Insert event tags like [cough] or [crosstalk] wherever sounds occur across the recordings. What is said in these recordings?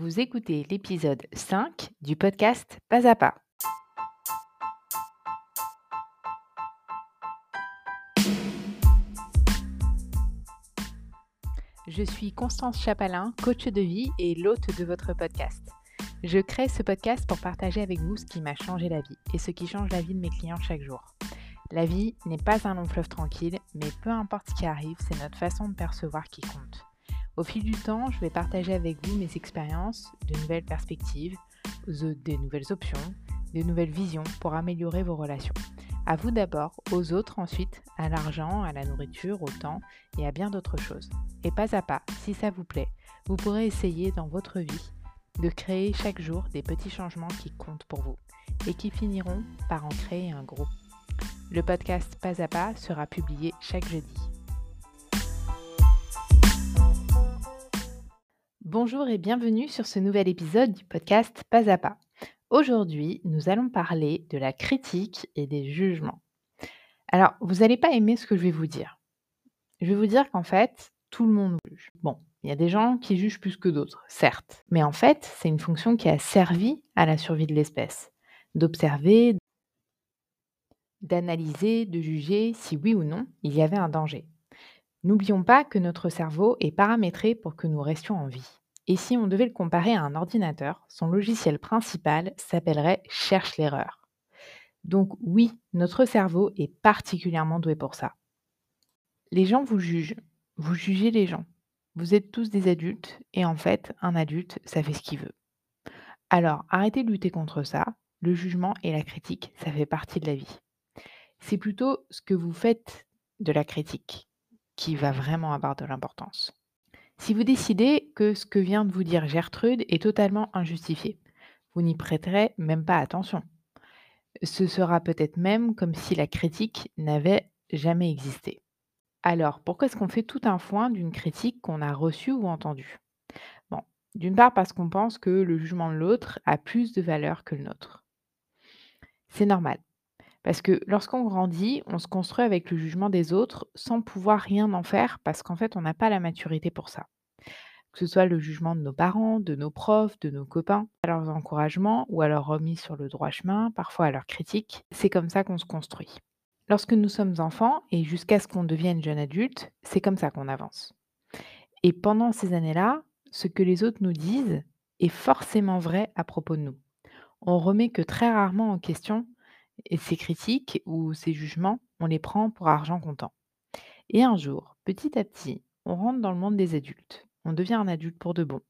Vous écoutez l'épisode 5 du podcast Pas à pas. Je suis Constance Chapalin, coach de vie et l'hôte de votre podcast. Je crée ce podcast pour partager avec vous ce qui m'a changé la vie et ce qui change la vie de mes clients chaque jour. La vie n'est pas un long fleuve tranquille, mais peu importe ce qui arrive, c'est notre façon de percevoir qui compte. Au fil du temps, je vais partager avec vous mes expériences, de nouvelles perspectives, des nouvelles options, de nouvelles visions pour améliorer vos relations. À vous d'abord, aux autres ensuite, à l'argent, à la nourriture, au temps et à bien d'autres choses. Et pas à pas, si ça vous plaît, vous pourrez essayer dans votre vie de créer chaque jour des petits changements qui comptent pour vous et qui finiront par en créer un gros. Le podcast Pas à pas sera publié chaque jeudi. Bonjour et bienvenue sur ce nouvel épisode du podcast Pas à pas. Aujourd'hui, nous allons parler de la critique et des jugements. Alors, vous n'allez pas aimer ce que je vais vous dire. Je vais vous dire qu'en fait, tout le monde juge. Bon, il y a des gens qui jugent plus que d'autres, certes. Mais en fait, c'est une fonction qui a servi à la survie de l'espèce. D'observer, d'analyser, de juger si oui ou non il y avait un danger. N'oublions pas que notre cerveau est paramétré pour que nous restions en vie. Et si on devait le comparer à un ordinateur, son logiciel principal s'appellerait Cherche l'erreur. Donc oui, notre cerveau est particulièrement doué pour ça. Les gens vous jugent. Vous jugez les gens. Vous êtes tous des adultes et en fait, un adulte, ça fait ce qu'il veut. Alors, arrêtez de lutter contre ça. Le jugement et la critique, ça fait partie de la vie. C'est plutôt ce que vous faites de la critique qui va vraiment avoir de l'importance. Si vous décidez que ce que vient de vous dire Gertrude est totalement injustifié, vous n'y prêterez même pas attention. Ce sera peut-être même comme si la critique n'avait jamais existé. Alors, pourquoi est-ce qu'on fait tout un foin d'une critique qu'on a reçue ou entendue? Bon, d'une part parce qu'on pense que le jugement de l'autre a plus de valeur que le nôtre. C'est normal. Parce que lorsqu'on grandit, on se construit avec le jugement des autres sans pouvoir rien en faire parce qu'en fait, on n'a pas la maturité pour ça. Que ce soit le jugement de nos parents, de nos profs, de nos copains, à leurs encouragements ou à leur remise sur le droit chemin, parfois à leurs critiques, c'est comme ça qu'on se construit. Lorsque nous sommes enfants et jusqu'à ce qu'on devienne jeune adulte, c'est comme ça qu'on avance. Et pendant ces années-là, ce que les autres nous disent est forcément vrai à propos de nous. On remet que très rarement en question et ces critiques ou ces jugements, on les prend pour argent comptant. Et un jour, petit à petit, on rentre dans le monde des adultes. On devient un adulte pour de bon.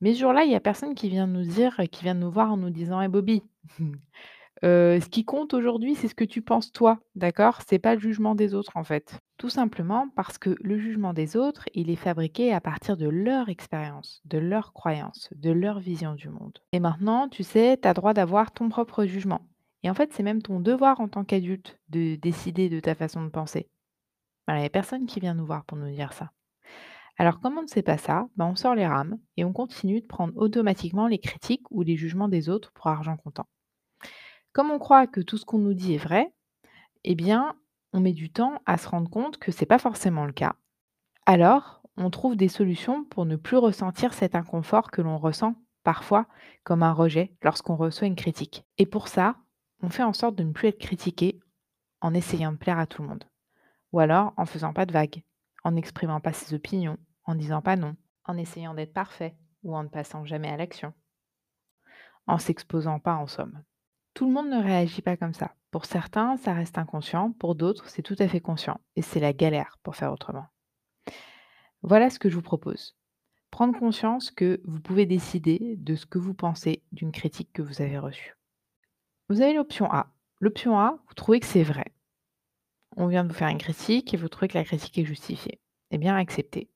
Mais ce jour-là, il n'y a personne qui vient nous dire, qui vient nous voir en nous disant «Eh Bobby, [laughs] ce qui compte aujourd'hui, c'est ce que tu penses toi, d'accord? C'est pas le jugement des autres, en fait». Tout simplement parce que le jugement des autres, il est fabriqué à partir de leur expérience, de leurs croyances, de leur vision du monde. Et maintenant, tu sais, tu as droit d'avoir ton propre jugement. Et en fait, c'est même ton devoir en tant qu'adulte de décider de ta façon de penser. Il n'y a personne qui vient nous voir pour nous dire ça. Alors, comme on ne sait pas ça, ben, on sort les rames et on continue de prendre automatiquement les critiques ou les jugements des autres pour argent comptant. Comme on croit que tout ce qu'on nous dit est vrai, eh bien, on met du temps à se rendre compte que ce n'est pas forcément le cas. Alors, on trouve des solutions pour ne plus ressentir cet inconfort que l'on ressent parfois comme un rejet lorsqu'on reçoit une critique. Et pour ça, on fait en sorte de ne plus être critiqué en essayant de plaire à tout le monde. Ou alors en faisant pas de vagues, en n'exprimant pas ses opinions, en disant pas non, en essayant d'être parfait ou en ne passant jamais à l'action, en s'exposant pas en somme. Tout le monde ne réagit pas comme ça. Pour certains, ça reste inconscient, pour d'autres, c'est tout à fait conscient, et c'est la galère pour faire autrement. Voilà ce que je vous propose. Prendre conscience que vous pouvez décider de ce que vous pensez d'une critique que vous avez reçue. Vous avez l'option A. L'option A, vous trouvez que c'est vrai. On vient de vous faire une critique et vous trouvez que la critique est justifiée. Eh bien, acceptez.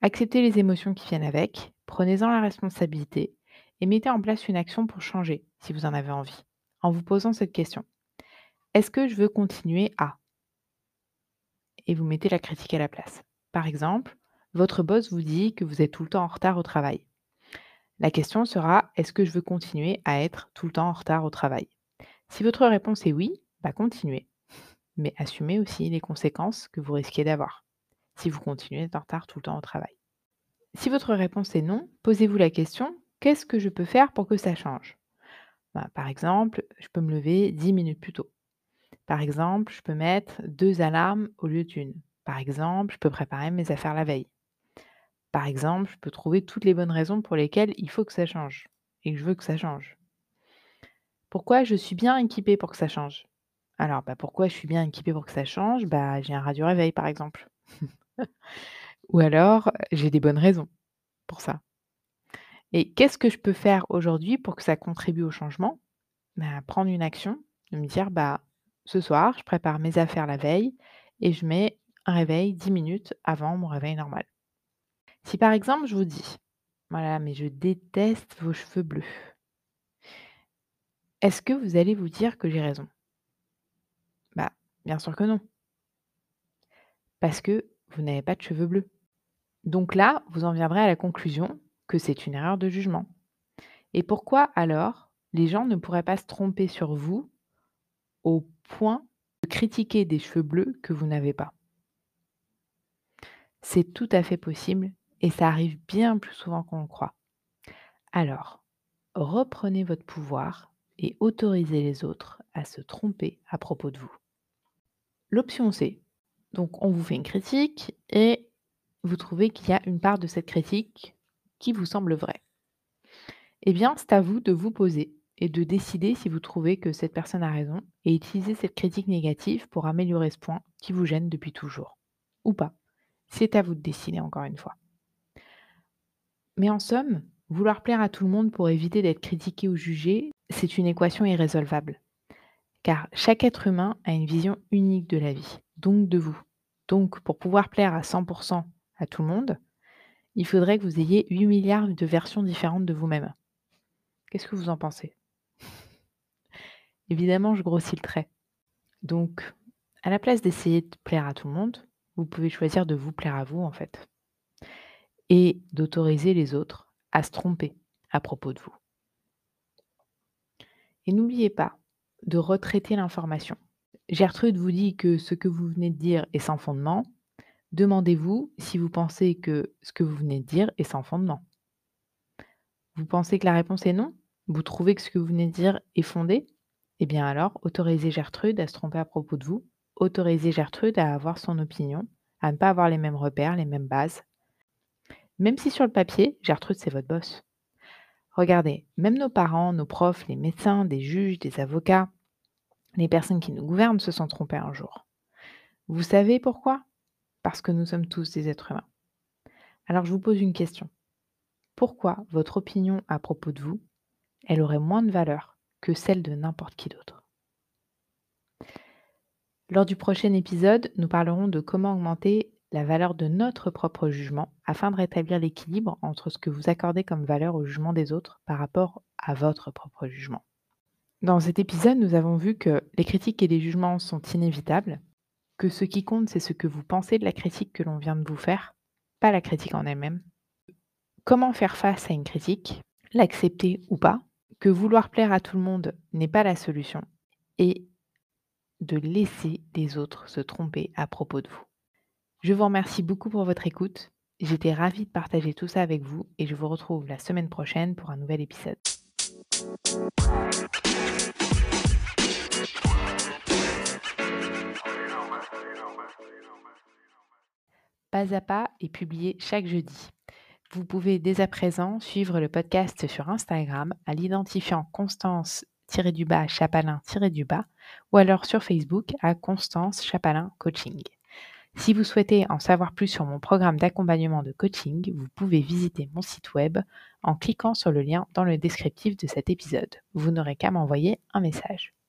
Acceptez les émotions qui viennent avec, prenez-en la responsabilité et mettez en place une action pour changer, si vous en avez envie, en vous posant cette question. Est-ce que je veux continuer à? Et vous mettez la critique à la place. Par exemple, votre boss vous dit que vous êtes tout le temps en retard au travail. La question sera est-ce que je veux continuer à être tout le temps en retard au travail? Si votre réponse est oui, bah continuez. Mais assumez aussi les conséquences que vous risquez d'avoir si vous continuez d'être en retard tout le temps au travail. Si votre réponse est non, posez-vous la question qu'est-ce que je peux faire pour que ça change? Bah, Par exemple, je peux me lever 10 minutes plus tôt. Par exemple, je peux mettre deux alarmes au lieu d'une. Par exemple, je peux préparer mes affaires la veille. Par exemple, je peux trouver toutes les bonnes raisons pour lesquelles il faut que ça change et que je veux que ça change. Pourquoi je suis bien équipée pour que ça change? Alors, bah, pourquoi je suis bien équipée pour que ça change? Bah, J'ai un radio réveil, par exemple. [laughs] Ou alors, j'ai des bonnes raisons pour ça. Et qu'est-ce que je peux faire aujourd'hui pour que ça contribue au changement? Bah, Prendre une action, de me dire, bah, ce soir, je prépare mes affaires la veille et je mets un réveil 10 minutes avant mon réveil normal. Si par exemple, je vous dis, voilà, mais je déteste vos cheveux bleus, est-ce que vous allez vous dire que j'ai raison? Bah, bien sûr que non. Parce que vous n'avez pas de cheveux bleus. Donc là, vous en viendrez à la conclusion que c'est une erreur de jugement. Et pourquoi alors les gens ne pourraient pas se tromper sur vous au point de critiquer des cheveux bleus que vous n'avez pas? C'est tout à fait possible et ça arrive bien plus souvent qu'on le croit. Alors, reprenez votre pouvoir et autorisez les autres à se tromper à propos de vous. L'option C. Donc, on vous fait une critique et vous trouvez qu'il y a une part de cette critique qui vous semble vraie. Eh bien, c'est à vous de vous poser et de décider si vous trouvez que cette personne a raison et utiliser cette critique négative pour améliorer ce point qui vous gêne depuis toujours. Ou pas. C'est à vous de décider encore une fois. Mais en somme, vouloir plaire à tout le monde pour éviter d'être critiqué ou jugé, c'est une équation irrésolvable. Car chaque être humain a une vision unique de la vie, donc de vous. Donc pour pouvoir plaire à 100% à tout le monde, il faudrait que vous ayez 8 milliards de versions différentes de vous-même. Qu'est-ce que vous en pensez? Évidemment, je grossis le trait. Donc, à la place d'essayer de plaire à tout le monde, vous pouvez choisir de vous plaire à vous en fait et d'autoriser les autres à se tromper à propos de vous. Et n'oubliez pas de retraiter l'information. Gertrude vous dit que ce que vous venez de dire est sans fondement. Demandez-vous si vous pensez que ce que vous venez de dire est sans fondement. Vous pensez que la réponse est non? Vous trouvez que ce que vous venez de dire est fondé? Eh bien alors, autorisez Gertrude à se tromper à propos de vous. Autorisez Gertrude à avoir son opinion, à ne pas avoir les mêmes repères, les mêmes bases, même si sur le papier, Gertrude, c'est votre boss. Regardez, même nos parents, nos profs, les médecins, des juges, des avocats, les personnes qui nous gouvernent se sont trompées un jour. Vous savez pourquoi? Parce que nous sommes tous des êtres humains. Alors je vous pose une question. Pourquoi votre opinion à propos de vous, elle aurait moins de valeur que celle de n'importe qui d'autre? Lors du prochain épisode, nous parlerons de comment augmenter la valeur de notre propre jugement afin de rétablir l'équilibre entre ce que vous accordez comme valeur au jugement des autres par rapport à votre propre jugement. Dans cet épisode, nous avons vu que les critiques et les jugements sont inévitables, que ce qui compte, c'est ce que vous pensez de la critique que l'on vient de vous faire, pas la critique en elle-même. Comment faire face à une critique, l'accepter ou pas, que vouloir plaire à tout le monde n'est pas la solution, et de laisser les autres se tromper à propos de vous. Je vous remercie beaucoup pour votre écoute. J'étais ravie de partager tout ça avec vous et je vous retrouve la semaine prochaine pour un nouvel épisode. Pas à pas est publié chaque jeudi. Vous pouvez dès à présent suivre le podcast sur Instagram à l'identifiant Constance-du-bas Chapalin-du-bas ou alors sur Facebook à Constance Chapalin Coaching. Si vous souhaitez en savoir plus sur mon programme d'accompagnement de coaching, vous pouvez visiter mon site web en cliquant sur le lien dans le descriptif de cet épisode. Vous n'aurez qu'à m'envoyer un message.